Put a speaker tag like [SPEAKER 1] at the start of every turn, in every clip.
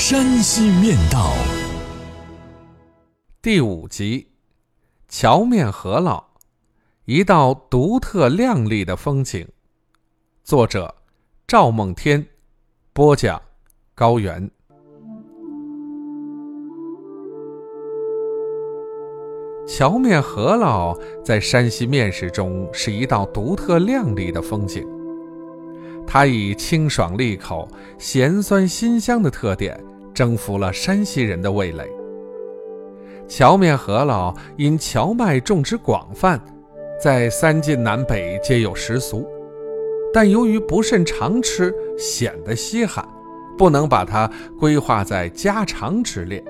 [SPEAKER 1] 山西面道》
[SPEAKER 2] 第五集：荞面饸饹，一道独特亮丽的风景。作者：赵梦天，播讲。高原，荞面饸饹在山西面食中是一道独特亮丽的风景。它以清爽利口、咸酸辛香的特点，征服了山西人的味蕾。荞面饸饹因荞麦种植广泛，在三晋南北皆有食俗，但由于不甚常吃，显得稀罕。不能把它规划在家常之列。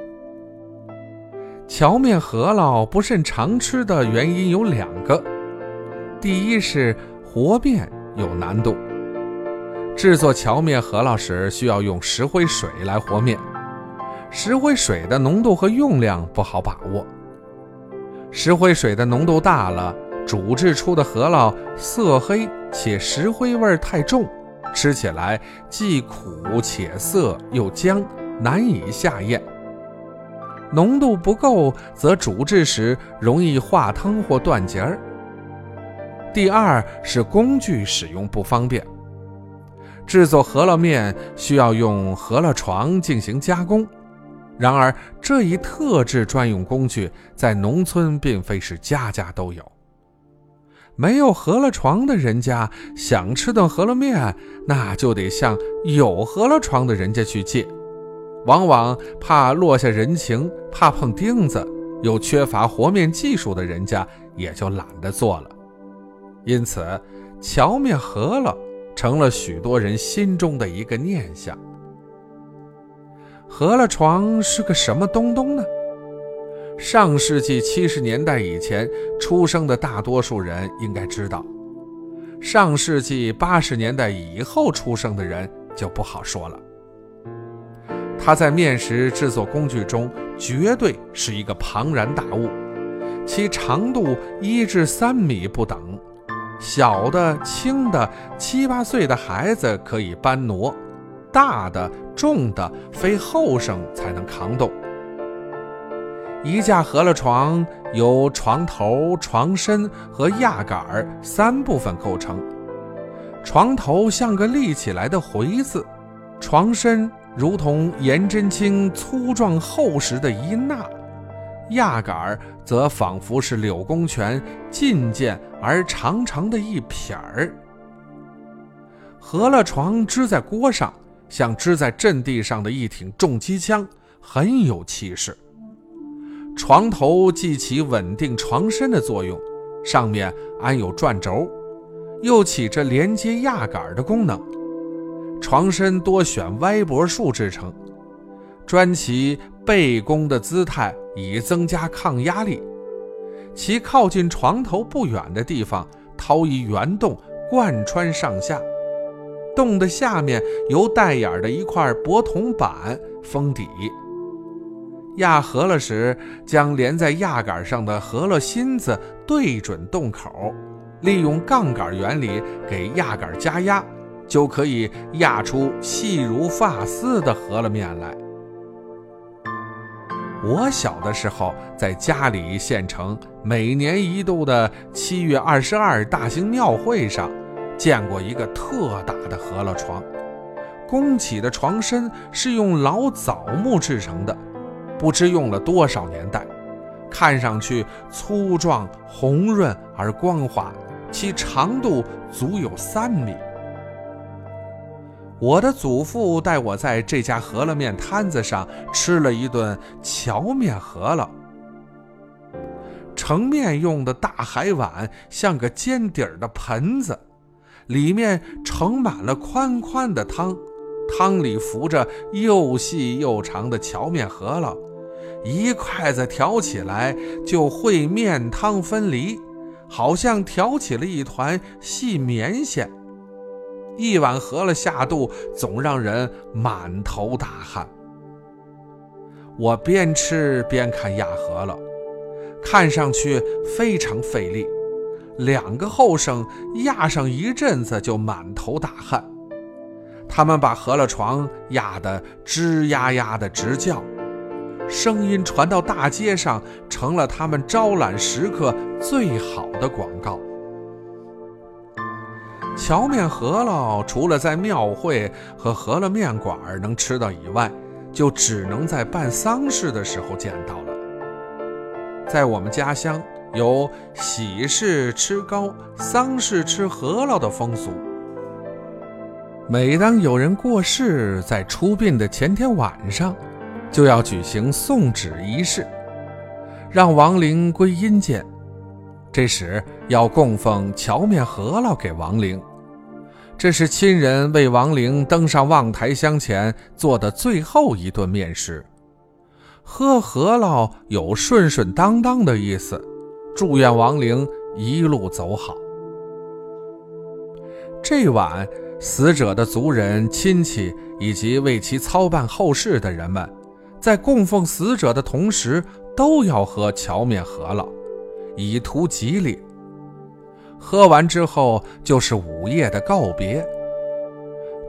[SPEAKER 2] 荞面饸饹不甚常吃的原因有两个：第一是和面有难度，制作荞面饸饹时需要用石灰水来和面，石灰水的浓度和用量不好把握，石灰水的浓度大了，煮制出的饸饹色黑且石灰味太重。吃起来既苦且涩又僵，难以下咽。浓度不够，则煮制时容易化汤或断节儿。第二是工具使用不方便。制作饸饹面需要用饸饹床进行加工，然而这一特制专用工具在农村并非是家家都有。没有饸饹床的人家，想吃顿饸饹面，那就得向有饸饹床的人家去借。往往怕落下人情，怕碰钉子，又缺乏和面技术的人家，也就懒得做了。因此，荞面饸饹成了许多人心中的一个念想。饸饹床是个什么东东呢？上世纪七十年代以前出生的大多数人应该知道，上世纪八十年代以后出生的人就不好说了。它在面食制作工具中绝对是一个庞然大物，其长度一至三米不等，小的、轻的，七八岁的孩子可以搬挪，大的、重的，非后生才能扛动。一架饸饹床由床头、床身和压杆三部分构成。床头像个立起来的回字，床身如同颜真卿粗壮厚实的一捺，压杆儿则仿佛是柳公权劲健而长长的一撇儿。合了床支在锅上，像支在阵地上的一挺重机枪，很有气势。床头既起稳定床身的作用，上面安有转轴，又起着连接压杆儿的功能。床身多选歪脖树制成，专其背弓的姿态，以增加抗压力。其靠近床头不远的地方，掏一圆洞，贯穿上下。洞的下面由带眼的一块薄铜板封底。压合了时，将连在压杆上的合了芯子对准洞口，利用杠杆原理给压杆加压，就可以压出细如发丝的饸饹面来。我小的时候，在家里县城每年一度的七月二十二大型庙会上，见过一个特大的饸饹床，宫起的床身是用老枣木制成的。不知用了多少年代，看上去粗壮、红润而光滑，其长度足有三米。我的祖父带我在这家饸饹面摊子上吃了一顿荞面饸饹。盛面用的大海碗像个尖底儿的盆子，里面盛满了宽宽的汤，汤里浮着又细又长的荞面饸饹，一筷子挑起来就会面汤分离，好像挑起了一团细棉线。一碗饸饹下肚，总让人满头大汗。我边吃边看压饸饹，看上去非常费力。两个后生压上一阵子就满头大汗。他们把饸饹床压得吱呀呀的直叫，声音传到大街上，成了他们招揽食客最好的广告。荞面饸饹除了在庙会和饸饹面馆能吃到以外，就只能在办丧事的时候见到了。在我们家乡，有喜事吃糕、丧事吃饸饹的风俗。每当有人过世，在出殡的前天晚上，就要举行送纸仪式，让亡灵归阴间。这时要供奉荞面饸饹给亡灵，这是亲人为亡灵登上望台香前做的最后一顿面食。喝饸饹有顺顺当当的意思，祝愿亡灵一路走好。这晚。死者的族人、亲戚以及为其操办后事的人们，在供奉死者的同时，都要喝荞面饸饹，以图吉利。喝完之后，就是午夜的告别。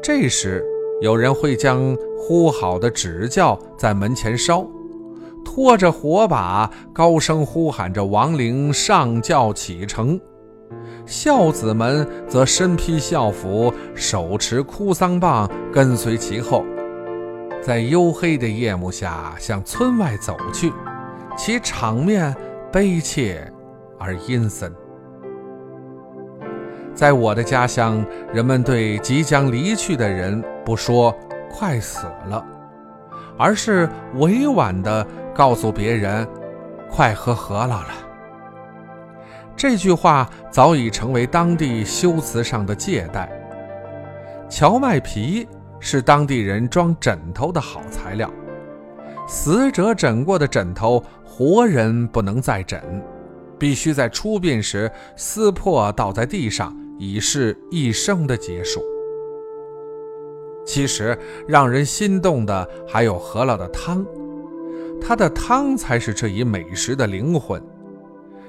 [SPEAKER 2] 这时，有人会将呼好的纸轿在门前烧，拖着火把，高声呼喊着亡灵上轿启程。孝子们则身披孝服，手持哭丧棒，跟随其后，在黝黑的夜幕下向村外走去，其场面悲切而阴森。在我的家乡，人们对即将离去的人不说“快死了”，而是委婉地告诉别人“快喝饸饹了”。这句话早已成为当地修辞上的借代。荞麦皮是当地人装枕头的好材料，死者枕过的枕头，活人不能再枕，必须在出殡时撕破倒在地上，以示一生的结束。其实，让人心动的还有饸饹的汤，它的汤才是这一美食的灵魂。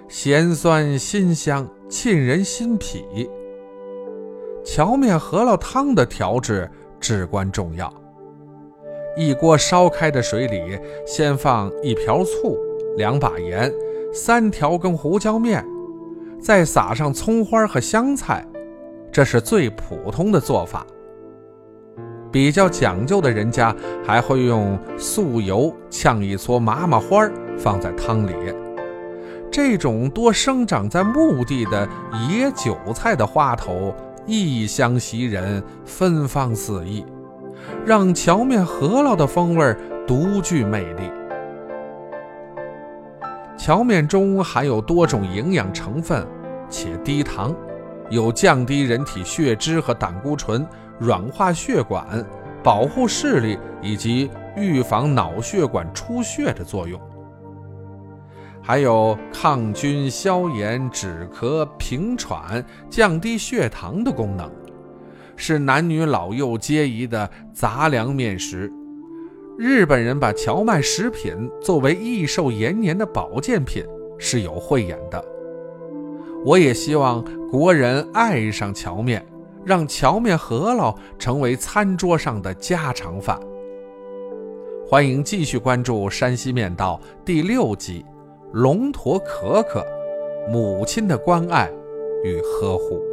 [SPEAKER 2] 咸酸辛香，沁人心脾。荞面饸饹汤的调制至关重要。一锅烧开的水里，先放一瓢醋、两把盐、三条根胡椒面，再撒上葱花和香菜，这是最普通的做法。比较讲究的人家还会用素油呛一撮麻麻花放在汤里。这种多生长在墓地的野韭菜的花头，异香袭人，芬芳四溢，让荞面饸饹的风味独具魅力。荞面中含有多种营养成分，且低糖，有降低人体血脂和胆固醇、软化血管、保护视力以及预防脑血管出血的作用。还有抗菌、消炎、止咳、平喘、降低血糖的功能，是男女老幼皆宜的杂粮面食。日本人把荞麦食品作为益寿延年的保健品是有慧眼的。我也希望国人爱上荞面，让荞面饸饹成为餐桌上的家常饭。欢迎继续关注《山西面道》第六集。龙驼可可，母亲的关爱与呵护。